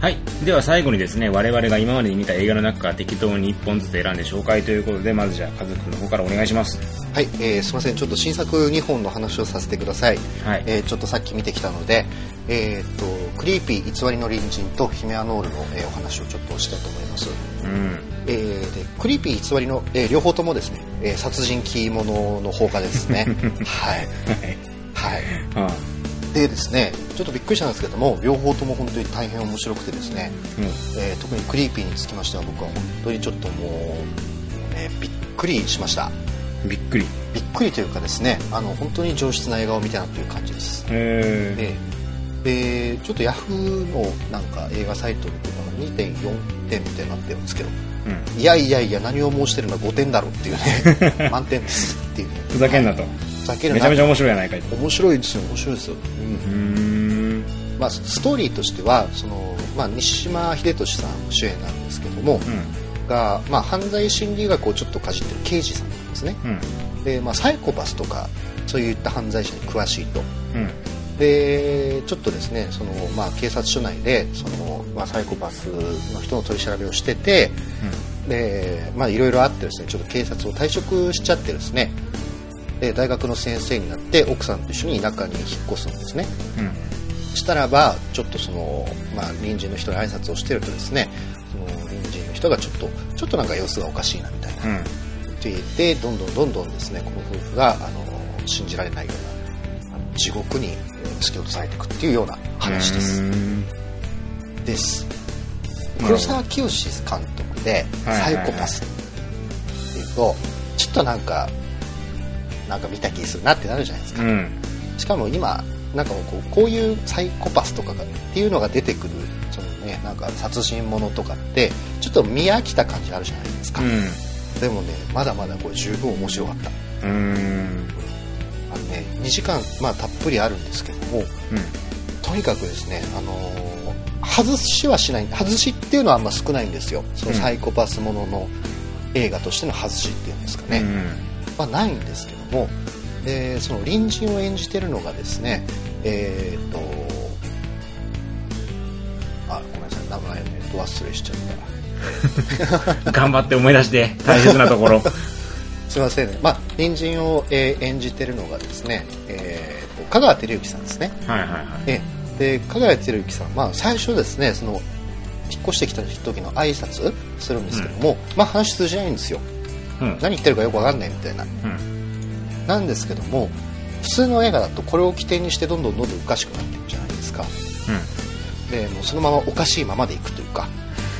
はい。では最後にですね、我々が今までに見た映画の中から適当に1本ずつ選んで紹介ということで、まずじゃあ、カズくんの方からお願いします。はい、えーすいません。ちょっと新作2本の話をさせてください、はい。えーちょっとさっき見てきたので、えー、とクリーピー偽りの隣人とヒメアノールの、えーお話をちょっとしたいと思います、うん。えーでクリーピー偽りの、えー両方ともですね、えー殺人鬼ものの邦画ですね。はい。はい。はでですねちょっとびっくりしたんですけども両方とも本当に大変面白くてですね、うん。えー特にクリーピーにつきましては僕は本当にちょっともう、ね、びっくりしましたびっくり。びっくりというかですねあの本当に上質な映画を見たなという感じですえででちょっとヤフーのなんか映画サイトとかが2.4点みたいになってるんですけどー。うん。いやいやいや何を申してるのは5点だろうっていうね 満点ですっていうねふざけんなと。ふざけるなめちゃめちゃ面白いやないかいと。面白いですよ面白いですよ、うんうーん。まあ、ストーリーとしてはその、まあ、西島秀俊さん主演なんですけども、うん。が、まあ、犯罪心理学をちょっとかじってる刑事さんなんですねうん。で、まあ、サイコパスとかそういった犯罪者に詳しいとうん。でちょっとですねその、まあ、警察署内でその、まあ、サイコパスの人の取り調べをしててでまあいろいろあってですねちょっと警察を退職しちゃってですねで大学の先生になって奥さんと一緒に田舎に引っ越すんですねうん。したらばちょっとその、まあ、隣人の人に挨拶をしてるとですねその隣人の人がちょっとちょっとなんか様子がおかしいなみたいなうん。って言ってどんどんどんどんですねこの夫婦があの信じられないような地獄にえー突き落とされていくっていうような話です。です。黒沢清監督で「はいはいはい。サイコパス」っていうとちょっとなんかなんか見た気するなってなるじゃないですか、うん。しかも今なんかこうこういうサイコパスとかがっていうのが出てくるそのねなんか殺人者とかってちょっと見飽きた感じあるじゃないですか、うでもねまだまだこれ十分面白かった。ん。うーん。あのね2時間まあたっぷりあるんですけどもとにかくですねあのー外しはしない。外しっていうのはあんま少ないんですよ。そのサイコパスものの映画としての外しっていうんですかね、うん。まあ、ないんですけどもでその隣人を演じてるのがですねえっ、とあごめんなさい名前ねど忘れしちゃった。頑張って思い出して、大切なところ。すいませんね、まあ、隣人を、えー演じてるのがですね、えーと香川照之さんですねはいはいはい。えで香川照之さん、まあ、最初ですねその引っ越してきた時の挨拶するんですけども、まあ、話通じないんですようん。何言ってるかよくわかんないみたいなうん。なんですけども普通の映画だとこれを起点にしてどんどんどんどんおかしくなっていくじゃないですかでもうそのままおかしいままでいくというか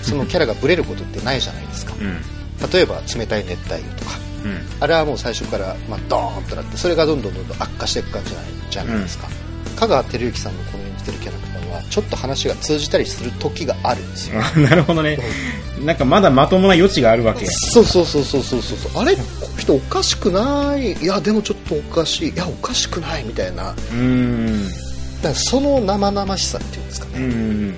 そのキャラがブレることってないじゃないですかうん。うん。例えば冷たい熱帯魚とかうん。あれはもう最初から、まあ、ドーンとなってそれがどんどんどんどん悪化していく感じじゃないじゃないですか、香川照之さんのこの演じてるキャラクターはちょっと話が通じたりする時があるんですよあ なるほどね。なんかまだまともな余地があるわけや。そうそうそうそうそうそうそうあれこの人おかしくない？いやでもちょっとおかしいいやおかしくないみたいなうーん。らその生々しさっていうんですかね、うん。うん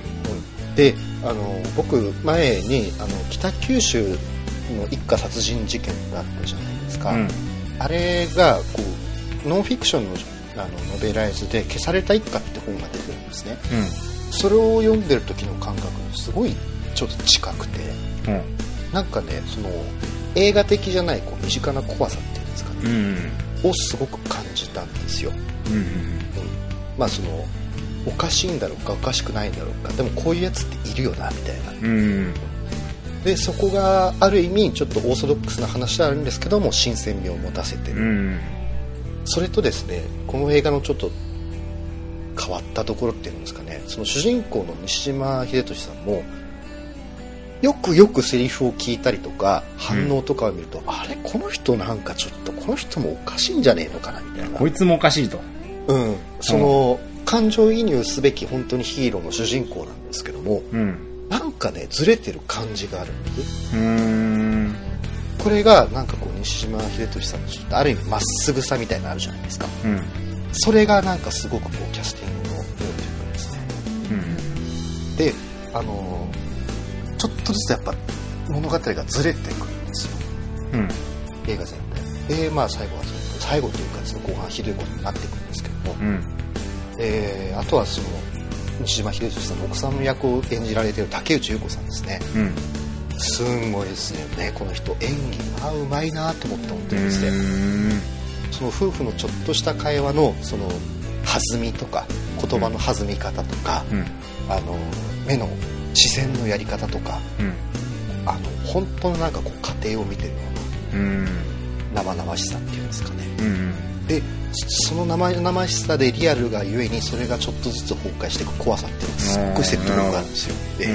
であの僕前にあの北九州の一家殺人事件があったじゃないですか、うん。あれがこうノンフィクションのあのノベライズで「消された一家」って本が出てるんですねそれを読んでる時の感覚にすごいちょっと近くてうん。うん。なんかねその映画的じゃないこう身近な怖さっていうんですかうね、ん。をすごく感じたんですよ、うん。うん、まあそのおかしいんだろうかおかしくないんだろうかでもこういうやつっているよなみたいなうん。でそこがある意味ちょっとオーソドックスな話ではあるんですけども新鮮味を持たせてる、うん。それとですねこの映画のちょっと変わったところっていうんですかねその主人公の西島秀俊さんもよくよくセリフを聞いたりとか反応とかを見ると、あれこの人なんかちょっとこの人もおかしいんじゃねえのかなみたいなこいつもおかしいと。うん、その、感情移入すべき本当にヒーローの主人公なんですけどもうん。なんかねずれてる感じがあるんですうーん。これがなんかこう西島秀俊さんのちょっとある意味まっすぐさみたいなのあるじゃないですかうん。それがなんかすごくこうキャスティングの妙というかですねうん。であのちょっとずつやっぱ物語がずれてくるんですようん。映画全体でまあ最後はその最後というかですね後半ひどいことになっていくんですけども、うん。えーあとはその西島秀俊さんの奥さんの役を演じられている竹内優子さんですね。うん。すんごいですよねこの人演技がうまいなと思って本当にですね。うん。その夫婦のちょっとした会話のその弾みとか言葉の弾み方とか、うん。あの目の視線のやり方とかうん。あの本当のなんかこう家庭を見てるようんうな生々しさっていうんですかね。うんでその生々しさでリアルがゆえにそれがちょっとずつ崩壊していく怖さっていうのがすっごい説得力があるんですよ。で,、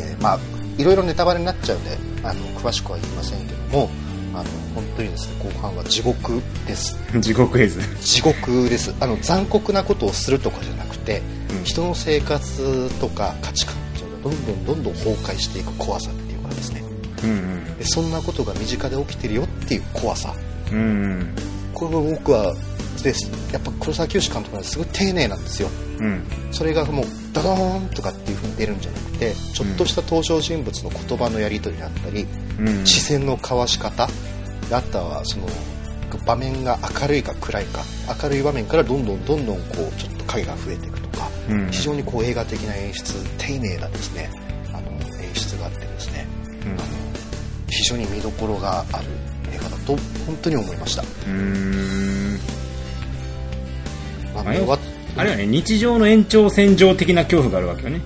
でまあいろいろネタバレになっちゃうんであの詳しくは言いませんけどもあの本当にですね後半は地獄です。う ん地獄絵図地獄です。あの残酷なことをするとかじゃなくて、うん。人の生活とか価値観っていうのがどんどんどんどん崩壊していく怖さっていうかですねうんでそんなことが身近で起きてるよっていう怖さ。うんうん。これも僕はですやっぱ黒沢清監督はすごい丁寧なんですよ。うん。それがもうドドーンとかっていう風に出るんじゃなくてちょっとした登場人物の言葉のやり取りだったり、うん。視線の交わし方であとはその場面が明るいか暗いか明るい場面からどんどんどんどんこうちょっと影が増えていくとかうん。非常にこう映画的な演出丁寧なですね常に見どころがある映画だと本当に思いました、うん。あれまあれはね日常の延長線上的な恐怖があるわけよね。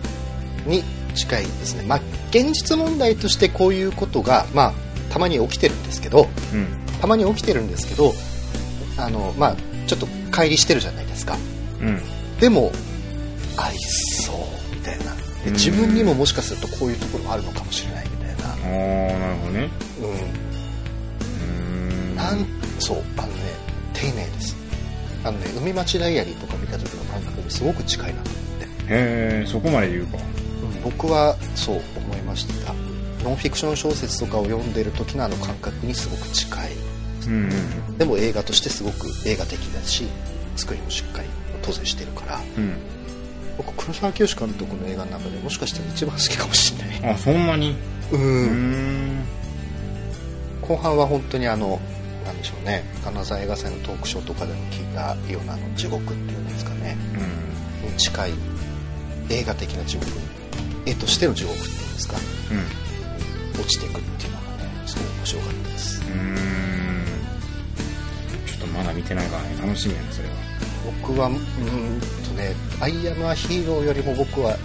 に近いですね。まあ現実問題としてこういうことがまあたまに起きてるんですけどうん。たまに起きてるんですけどあのまあちょっと乖離してるじゃないですか。うん。でもありそうみたいな。で自分にももしかするとこういうところあるのかもしれないああなるほどね。うん。うん。なんそうあのね丁寧です。あのね海町ダイアリーとか見た時の感覚にすごく近いなと思って、へえそこまで言うか。うん僕はそう思いました。ノンフィクション小説とかを読んでる時のあの感覚にすごく近い。うんうんでも映画としてすごく映画的だし作りもしっかり当然してるから。うん。僕黒沢清監督の映画の中でもしかしたら一番好きかもしれない。あそんなに？ううん。ん後半は本当にあのなんでしょうね。金沢映画祭のトークショーとかでも聞いたようなあの地獄っていうんですかね。うん。に近い映画的な地獄絵としての地獄っていうんですか。うん。落ちていくっていうのがねすごい面白かったです。うーん。ちょっとまだ見てないからね。楽しみやねそれは。僕はうーんとね「アイアムアヒーロー」よりも僕は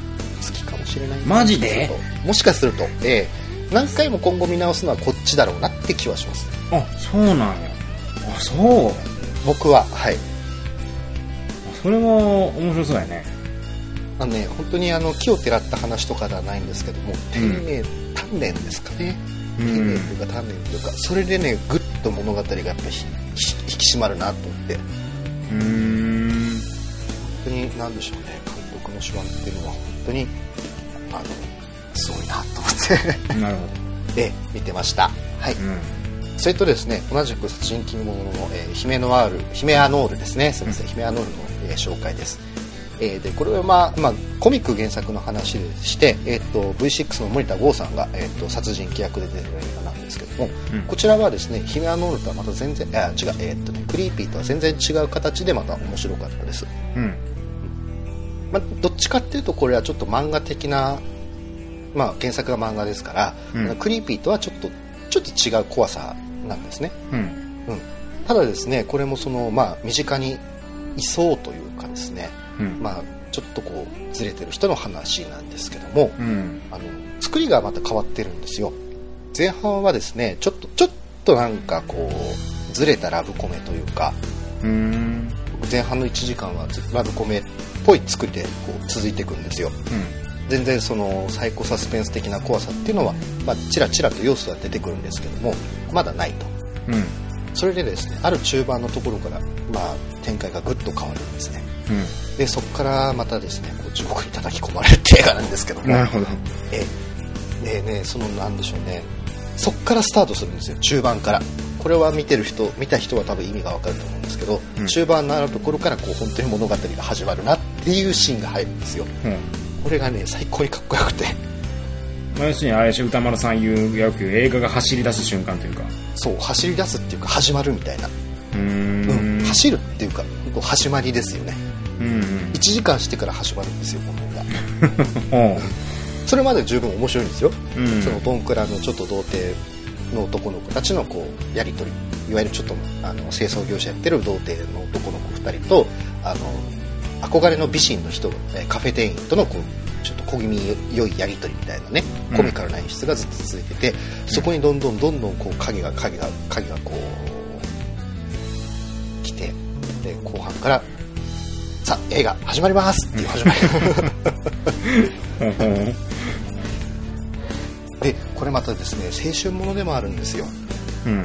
しれない。マジで？もしかするとええ。何回も今後見直すのはこっちだろうなって気はします。あそうなんやあそう。僕ははい。それは面白そうやね。あのね本当にあの木をてらった話とかではないんですけども丁寧、鍛錬ですかね。丁寧というか鍛錬というかそれでねぐっと物語がやっぱり引き締まるなと思って。本うーん。当に何でしょうね。監督の手腕っていうのは本当にあのすごいなと思って。なるほで見てました。はい。どうん。それとですね同じく殺人鬼物の、えーヒメノワールヒメアノールですね。すみません、ヒメアノールの、えー紹介です。えーでこれは、まあまあ、コミック原作の話でして、えー、と V6 の森田剛さんが、えー、と殺人鬼役で出てる映画なんですけども、うん。こちらはですねヒメアノールとはまた全然あ違う、えーとね、クリーピーとは全然違う形でまた面白かったです、うんまあ、どっちかっていうとこれはちょっと漫画的な、まあ、原作が漫画ですから、うん。クリーピーとはちょっとちょっと違う怖さなんですね。うん。うん、ただですねこれもその、まあ、身近にいそうというかですね、うん。まあ、ちょっとこうずれてる人の話なんですけども、うん。あの作りがまた変わってるんですよ。前半はですねちょっとちょっとなんかこうずれたラブコメというかうーん。前半の1時間はラブコメっぽい作りでこう続いていくんですよ。全然そのサイコサスペンス的な怖さっていうのは、まあ、ちらちらと要素は出てくるんですけどもまだないと。うん。うんそれでですねある中盤のところから、まあ、展開がぐっと変わるんですね。でそこからまたですねこう地獄に叩き込まれるって映画なんですけども。うんなるほど。えでねそのなんでしょうね。そこからスタートするんですよ中盤から。これは見てる人見た人は多分意味がわかると思うんですけど、うん。中盤のあるところからこう本当に物語が始まるなっていうシーンが入るんですよ。うん。これがね最高にかっこよくて。まあ要するにあれでしょ歌丸さん言うよく映画が走り出す瞬間というか。そう走り出すっていうか始まるみたいな、うん。ん走るっていうか始まりですよね。うんうん。1時間してから始まるんですよこの映 それまで十分面白いんですよ、うん。そのドンクラのちょっと童貞の男の子たちのこうやり取り。いわゆるちょっとあの清掃業者やってる童貞の男の子2人とあの憧れの美人の人えーカフェ店員とのこうちょっと小気味良いやり取りみたいなねうん。コミカルな演出がずっと続いてて、そこにどんどんどんどんこう影が影が影がこう来てで後半から「さあ映画始まります!」っていう。始まりでこれまたですね青春ものでもあるんですよ。うん。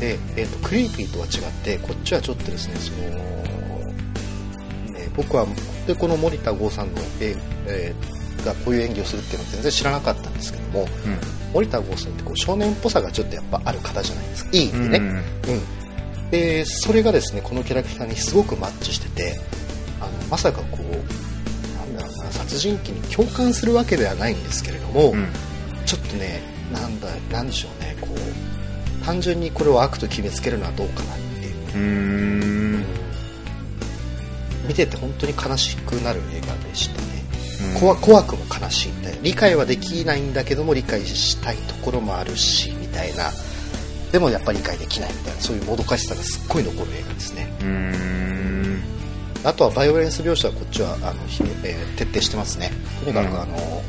で、えー、とクリーピーとは違ってこっちはちょっとですねその、ね、僕はでこの森田剛さんの、えーえーがこういう演技をするっていうのは全然知らなかったんですけども森田剛さんってこう少年っぽさがちょっとやっぱある方じゃないですか。いい意うん味でね、うん。でそれがですねこのキャラクターにすごくマッチしててあのまさかこうなんだろうな殺人鬼に共感するわけではないんですけれども、うん。ちょっとねなんだなんでしょうねこう単純にこれを悪と決めつけるのはどうかなっていう。う見てて本当に悲しくなる映画でしたね、うん。怖怖くも悲しいみたいな理解はできないんだけども理解したいところもあるしみたいな。でもやっぱり理解できないみたいな。そういうもどかしさがすっごい残る映画ですね。うーん。あとはバイオレンス描写はこっちはあの、ひえー徹底してますね。とにかくうん。あの、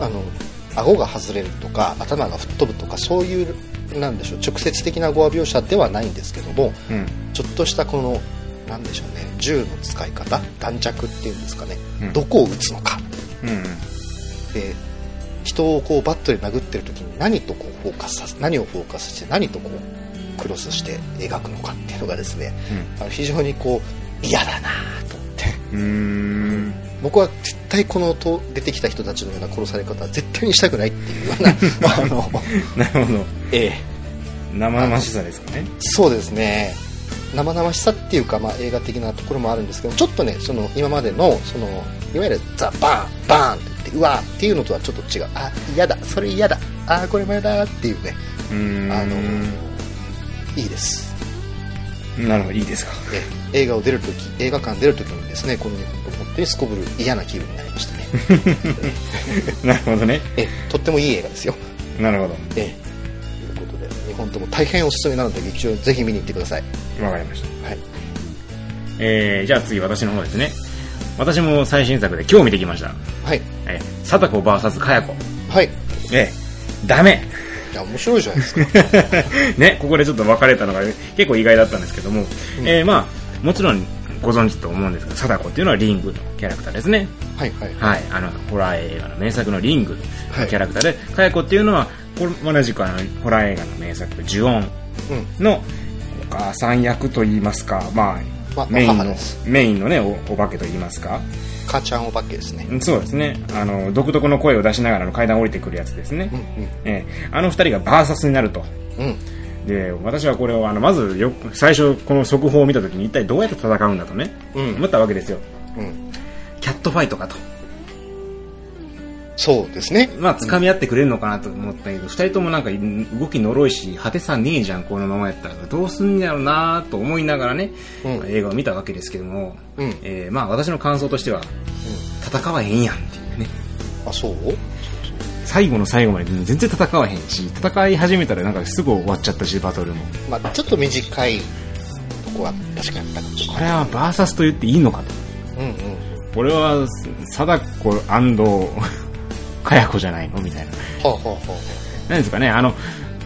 あの顎が外れるとか頭が吹っ飛ぶとかそういうなんでしょう直接的な語話描写ではないんですけどもうん。ちょっとしたこのなんでしょうね。銃の使い方？弾着っていうんですかね、うん。どこを撃つのか。うんで人をこうバットで殴ってる時に何とこうフォーカスさせ何をフォーカスして何とこうクロスして描くのかっていうのがですねあの非常にこう嫌だなと思って。僕は絶対このと出てきた人たちのような殺され方は絶対にしたくないっていうような あの、なるほど。ええ、生々しさですかね。そうですね生々しさっていうか、まあ、映画的なところもあるんですけどちょっとねその今までのそのいわゆるザ・バーンバーンって言ってうわーっていうのとはちょっと違う。あ嫌だ。それ嫌だ。あこれも嫌だっていうね。うーん。あのいいです。なるほどいいですか。え映画を出るとき映画館出るときにですねこの本当にすこぶる嫌な気分になりましたね。なるほどね。えとってもいい映画ですよ。なるほど。ええ。ということで2本とも大変おすすめなので劇場ぜひ見に行ってください。わかりました。はい。えー、じゃあ次私の方ですね。私も最新作で今日見てきました。はい。えー、貞子 VS かや子はい。えー、ダメ。いや面白いじゃないですか。ね、ここでちょっと分かれたのが結構意外だったんですけども、うん。えーまあ、もちろんご存知と思うんですが、貞子っていうのはリングのキャラクターですね。はいはいはい、あの、ホラー映画の名作のリングはい。のキャラクターで、かや子っていうのは、これ同じくあの、ホラー映画の名作、呪音うん。のお母さん役といいますか、ままあ、メインのメインのね、おお化けといいますか、母ちゃんお化けですね。そうですね、あの、独特の声を出しながらの階段を降りてくるやつですね。うんえーあの二人がバーサスになると。うん。うんで私はこれをあのまずよく最初この速報を見た時に一体どうやって戦うんだとね、うん。思ったわけですよ。うん。キャットファイトかとそうですね。まあ掴み合ってくれるのかなと思ったけど、二人ともなんか動きのろいし果てさねえじゃんこのままやったら。どうすんやろうなと思いながらね、うん。映画を見たわけですけども、うん。えーまあ私の感想としては戦わへんやんっていうね。あそう？最後の最後まで全然戦わへんし戦い始めたらなんかすぐ終わっちゃったしバトルも。まあちょっと短いとこは確かにあったかもしれこれはバーサスと言っていいのかと。ないうんうん。これは貞子かや子じゃないの？みたいな。はあはあはなんですかねあの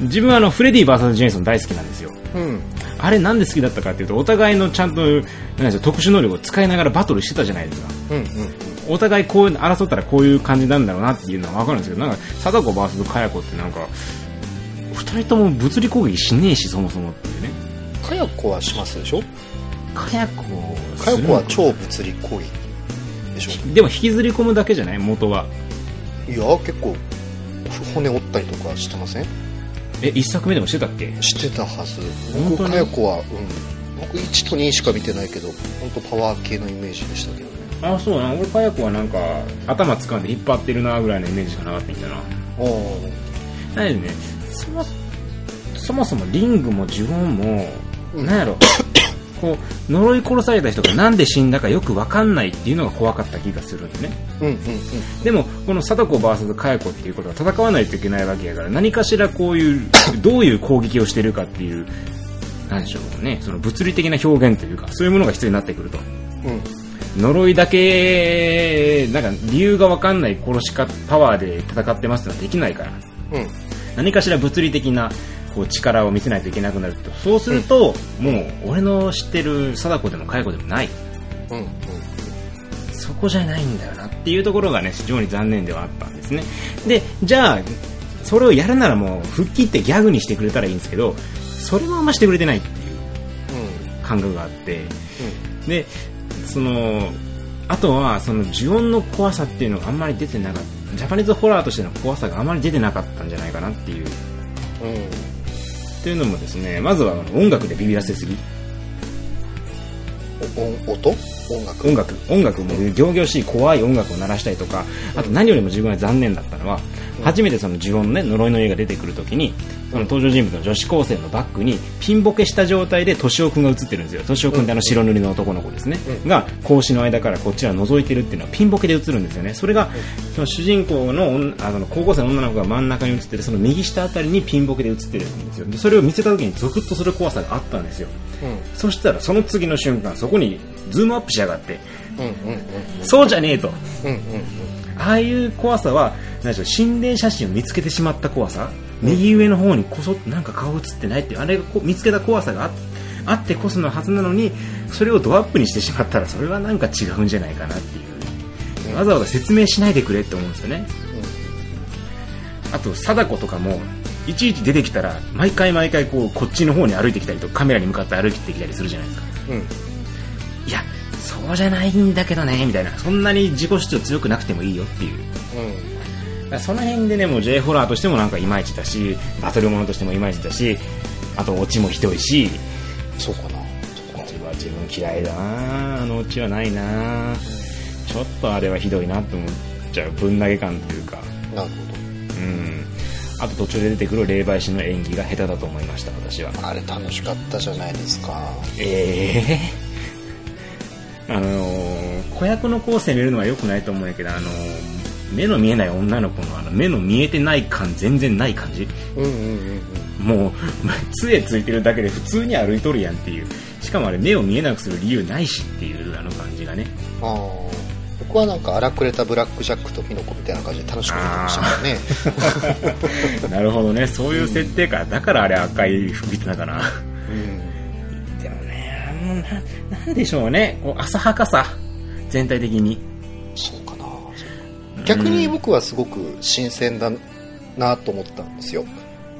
自分はあのフレディ VS ジェイソン大好きなんですよ。あうん。あれなんで好きだったかっていうとお互いのちゃんとなんで特殊能力を使いながらバトルしてたじゃないですか。うんうんお互いこう争ったらこういう感じなんだろうなっていうのは分かるんですけどなんか貞子 VS かや子ってなんか二人とも物理攻撃しねえしそもそもっていうね。かや子はしますでしょ？かや子かは超物理攻撃でしょ？でも引きずり込むだけじゃない？元はいや結構骨折ったりとかしてません？え一作目でもしてたっけ？してたはず。本当に？僕かや子はうん。僕1と2しか見てないけど本当パワー系のイメージでしたけどね。あそうな俺かや子はなんか頭掴んで引っ張ってるなぐらいのイメージしかなかったんだな。おなのでね。そもそもそもリングも呪文も、うん。なんやろ？こう呪い殺された人がなんで死んだかよく分かんないっていうのが怖かった気がするんでね。うんうんうん。でもこの貞子 VS 佳代子っていうことは戦わないといけないわけやから何かしらこういうどういう攻撃をしてるかっていうなんでしょうね。その物理的な表現というかそういうものが必要になってくると。うん。呪いだけなんか理由が分かんない殺し方パワーで戦ってますってのはできないから。うん。何かしら物理的なこう力を見せないといけなくなると。そうすると、もう俺の知ってる貞子でも佳代子でもない。うんうん。そこじゃないんだよなっていうところがね非常に残念ではあったんですね。でじゃあそれをやるならもう吹っ切ってギャグにしてくれたらいいんですけどそれもあんましてくれてないっていう感覚があって。でそのあとはその呪音の怖さっていうのがあんまり出てなかった。ジャパニーズホラーとしての怖さがあまり出てなかったんじゃないかなっていう。うんうんというのもですねまずは音楽でビビらせすぎ。お音？音楽？音楽。音楽も仰々しい怖い音楽を鳴らしたりとかあと何よりも自分が残念だったのは、初めてその呪音のね呪いの家が出てくるときにその登場人物の女子高生のバッグにピンボケした状態で敏夫君が映ってるんですよ。敏夫君ってあの白塗りの男の子ですね、うん。が格子の間からこっちは覗いてるっていうのはピンボケで映るんですよね。それがその主人公の女あの高校生の女の子が真ん中に映ってるその右下あたりにピンボケで映ってるんですよ。でそれを見せた時にゾクッとする怖さがあったんですよ。うん。そしたらその次の瞬間そこにズームアップしやがって。うんうん。そうじゃねえと。うんうんうんああいう怖さは何でしょう心霊写真を見つけてしまった怖さ、右上の方にこそっとなんか顔映ってないっていうあれが見つけた怖さがああってこそのはずなのにそれをドアップにしてしまったらそれはなんか違うんじゃないかなっていう、うんわざわざ説明しないでくれって思うんですよね。あと貞子とかもいちいち出てきたら毎回毎回こうこっちの方に歩いてきたりとカメラに向かって歩いてきたりするじゃないですか。うんうん。いやそうじゃないんだけどねみたいな。そんなに自己主張強くなくてもいいよっていう。だからその辺でねもう J ホラーとしてもなんかいまいちだしバトルものとしてもいまいちだしあとオチもひどいしそうかな。オチは自分嫌いだな。あのオチはないな。ちょっとあれはひどいなって思っちゃう。ぶん投げ感というか。なるほうん。あと途中で出てくる霊媒師の演技が下手だと思いました私は。どあれ楽しかったじゃないですか。ええあのー子役の子を責めるのは良くないと思うんやけど、あのー目の見えない女の子のあの目の見えてない感全然ない感じ。うんうんうんうん。もう杖ついてるだけで普通に歩いとるやんっていう。しかもあれ目を見えなくする理由ないしっていうあの感じがね。ああ僕はなんか荒くれたブラックジャックとピノコみたいな感じで楽しく見てましたからね。なるほどね。そういう設定か、だからあれ赤い服着てたかなななんでしょうね。こう浅はかさ。全体的に。そうかな。逆に僕はすごく新鮮だなと思ったんですよ。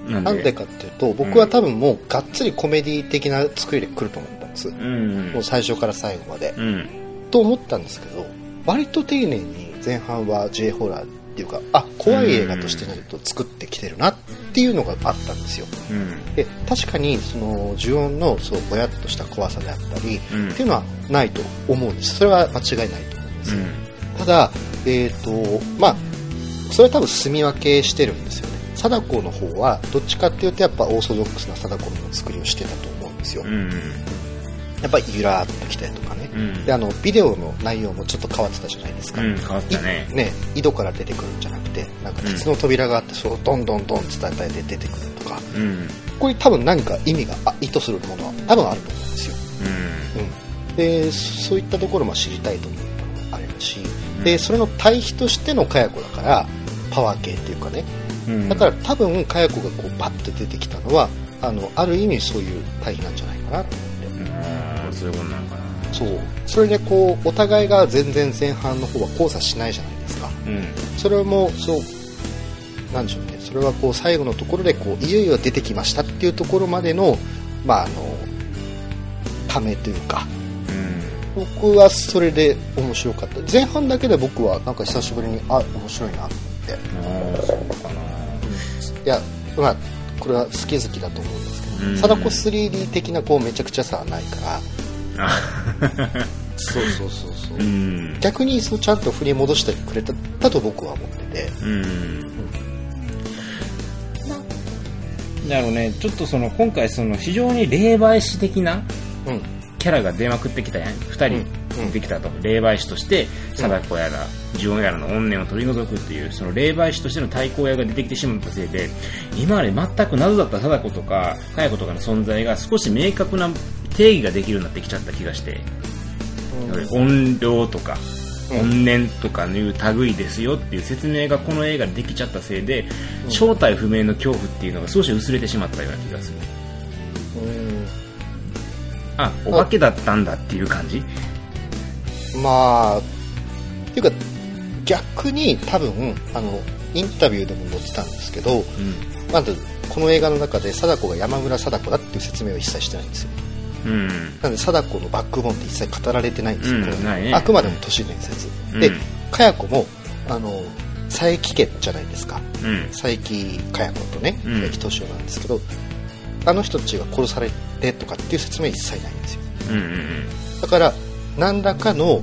なんなんでかっていうと僕は多分もうがっつりコメディ的な作りで来ると思ったんです。うん。もう最初から最後まで。うん。と思ったんですけど割と丁寧に前半は J ホラーっていうかあ怖い映画としてなると作ってきてるなっていうのがあったんですよ。うん。で確かにその呪音のそうぼやっとした怖さであったり、うん。っていうのはないと思うんです。それは間違いないと思うんですよ、ただえっ、とまあそれは多分住み分けしてるんですよね。貞子の方はどっちかっていうとやっぱオーソドックスな貞子の作りをしてたと思うんですよ、うんやっぱりゆらーっときたりとかね、うん。であのビデオの内容もちょっと変わってたじゃないですか、うん変わったね。いね井戸から出てくるんじゃなくてなんか鉄の扉があってそれをどんどんどん伝えて出てくるとか。うん。これ多分何か意味があ意図するものは多分あると思うんですよ、うん、でそそういったところも知りたいと思ったのがあるしでそれの対比としてのかや子だからパワー系っていうかね。うん。だから多分かや子がこうパッと出てきたのはあのある意味そういう対比なんじゃないかなと思ってうん。そう。いうことなのかなそうそれでこうお互いが全然前半の方は交差しないじゃないですか。うん。それもそうなんでしょうね。それはこう最後のところでこういよいよ出てきましたっていうところまでのまああのためというか。うん。僕はそれで面白かった。前半だけで僕はなんか久しぶりにあ面白いなって。ああそうかな。いやまあこれは好き好きだと思うんですけうん。ど貞子 3D 的なこうめちゃくちゃさはないからあそうそうそうそう。うん。逆にそうちゃんと振り戻してくれただと僕は思ってて。うん。だろうね。ちょっとその今回その非常に霊媒師的なうん。キャラが出まくってきたやん。2人うん。出てきたと、霊媒師として貞子やら呪音やらの怨念を取り除くっていうその霊媒師としての対抗屋が出てきてしまったせいで今まで全く謎だった貞子とか佳代子とかの存在が少し明確な定義ができるようになってきちゃった気がして、怨霊とかうん。怨念とかいう類ですよっていう説明がこの映画でできちゃったせいで、正体不明の恐怖っていうのが少し薄れてしまったような気がする。うん。あお化けだったんだっていう感じ？まあっていうか逆に多分あのインタビューでも載ってたんですけどうん。まずこの映画の中で貞子が山村貞子だっていう説明は一切してないんですようん。なので貞子のバックボーンって一切語られてないんですよ、うんね。あくまでも都市伝説、うん。で佳代子もあの佐伯家じゃないですか。うん。佐伯佳代子とねうん。佐伯敏夫なんですけど、あの人たちが殺されてとかっていう説明は一切ないんですよ。うんうんだから何らかの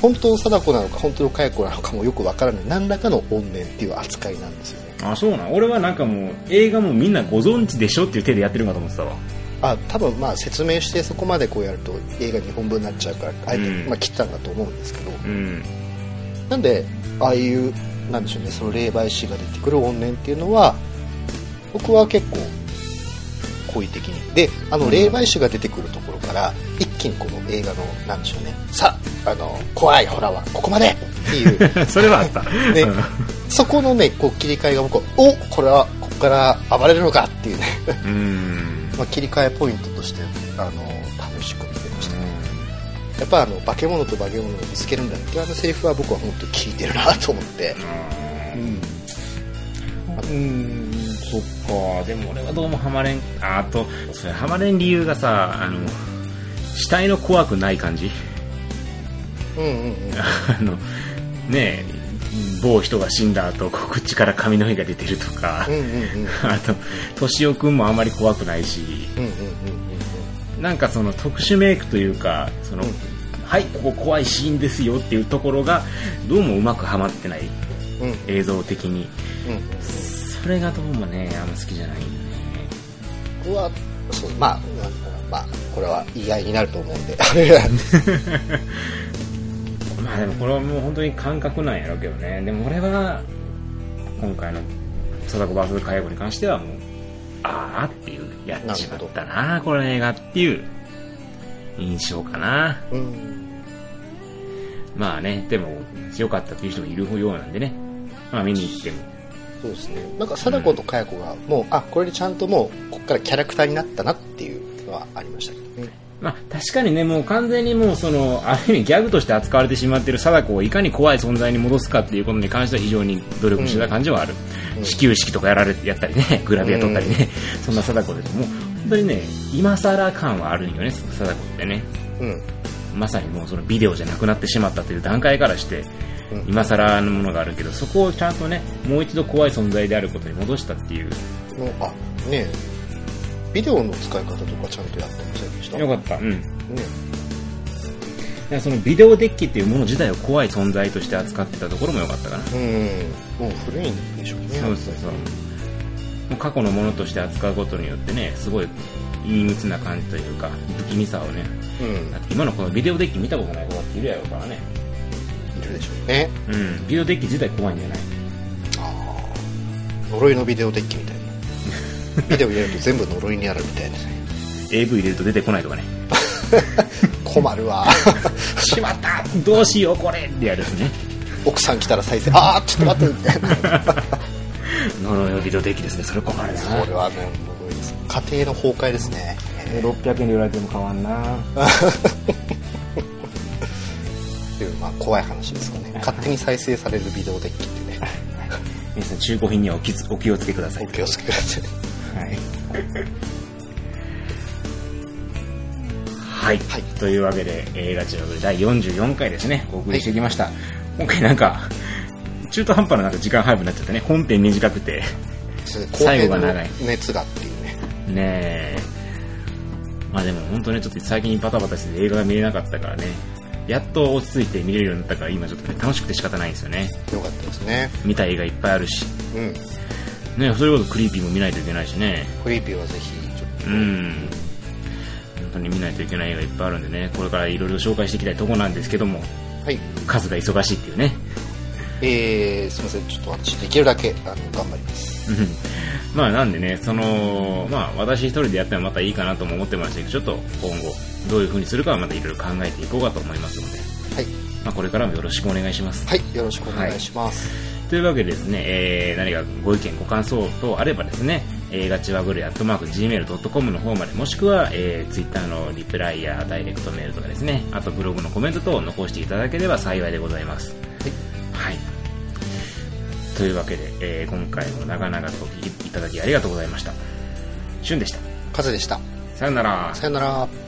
本当の貞子なのか本当の佳代子なのかもよくわからない何らかの怨念っていう扱いなんですよね。あそうなん？俺はなんかもう映画もみんなご存知でしょっていう手でやってるんかと思ってたわあ多分まあ説明してそこまでこうやると映画2本分になっちゃうからあえて、うん。まあ、切ったんだと思うんですけど。うん。なんでああいうなんでしょうねその霊媒師が出てくる怨念っていうのは僕は結構好意的に。であの霊媒師が出てくるところから一気にこの映画のなんでしょうね。さあの怖いホラーはここまで!っていう。それはあった、ねうん。そこのねこう切り替えが僕はおこれはここから暴れるのかっていうね、うんまあ、切り替えポイントとしてあの楽しく見てました。やっぱあの化け物と化け物を見つけるんだっていうあのセリフは僕は本当に聞いてるなと思って、うん、うん、そっか。でも俺はどうもハマれんああとそれハマれん理由がさあの死体の怖くない感じ？うんうんうん。あのねえ某人が死んだ後こう口から髪の毛が出てるとか、うんうんうんあと敏夫君もあんまり怖くないし。うんうんうんなんかその特殊メイクというかその、うん。はいここ怖いシーンですよっていうところがどうもうまくはまってないうん。うん映像的に。うん。それがどうもねあんま好きじゃないんね。僕はそうまあまあこれは言い合いになると思うんであれは まあでもこれはもう本当に感覚なんやろうけどね。でも俺は今回の貞子 VS 介護に関してはもうああっていうやっちまったな。この映画っていう印象かな。うん。まあねでも良かったっていう人もいるようなんでね。まあ見に行っても。そうですね。なんか貞子と佳代子がもうあこれでちゃんともうこっからキャラクターになったなっていうのはありましたけどねまあ確かにねもう完全にもうそのある意味ギャグとして扱われてしまっている貞子をいかに怖い存在に戻すかっていうことに関しては非常に努力してた感じはある、うん。始球式とかやられやったりねグラビア撮ったりね、そんな貞子でもう本当にね今更感はあるんよね貞子ってね。うん。まさにもうそのビデオじゃなくなってしまったという段階からしてうん。今更のものがあるけどそこをちゃんとねもう一度怖い存在であることに戻したっていう。のあねえビデオの使い方とかちゃんとやってませんでした？よかった。うん。ね。そのビデオデッキっていうもの自体を怖い存在として扱ってたところも良かったかな、うん。もう古いんでしょうね。そうそうそう。もう過去のものとして扱うことによってねすごい陰鬱な感じというか不気味さをね。うん。だって今のこのビデオデッキ見たことない子だっているやろうからね。いるでしょうね。うん。ビデオデッキ自体怖いんじゃない？ああ呪いのビデオデッキみたいなビデオ入れると全部呪いになるみたいな。ね AV 入れると出てこないとかね。困るわ。しまった。どうしようこれ。ってやるしね。奥さん来たら再生。ああちょっと待って。みたいな呪いのビデオデッキですね。それ困るな。それはね呪いです。家庭の崩壊ですね。600円で売られても変わんな。っていうまあ怖い話ですかね。勝手に再生されるビデオデッキってね。皆さん中古品にはお気お気をつけください。お気をつけくださいはい。はい、はい。というわけで映画中学第44回ですね。お送りしてきました、今回なんか中途半端ななんか時間配分になっちゃってね。本編短くて最後が長い。熱がっていうね。ねえ。まあでも本当ねちょっと最近バタバタして映画が見れなかったからね。やっと落ち着いて見れるようになったから今ちょっとね楽しくて仕方ないんですよね。よかったですね。見たい映画いっぱいあるし。うんねそれこそクリーピーも見ないといけないしね。クリーピーはぜひちょっと、うん。本当当に見ないといけない映画いっぱいあるんでね。これからいろいろ紹介していきたいところなんですけども。はい。数が忙しいっていうね。えー、すみません。ちょっと私できるだけあの頑張ります。う んまあなんでね、その、まあ私一人でやってもまたいいかなとも思ってましたけど、ちょっと今後どういう風にするかはまたいろいろ考えていこうかと思いますので、はい。まあこれからもよろしくお願いします。はい。よろしくお願いします、というわけでですね、えー、何かご意見ご感想等あればですね、映画チワグルアットマーク Gmail.com の方まで、もしくは、えー、Twitter のリプライやダイレクトメールとかですね、あとブログのコメント等を残していただければ幸いでございます。はい。というわけで、えー今回も長々とお聞きいただきありがとうございました。しゅんでした。風でしたさよなら。さよなら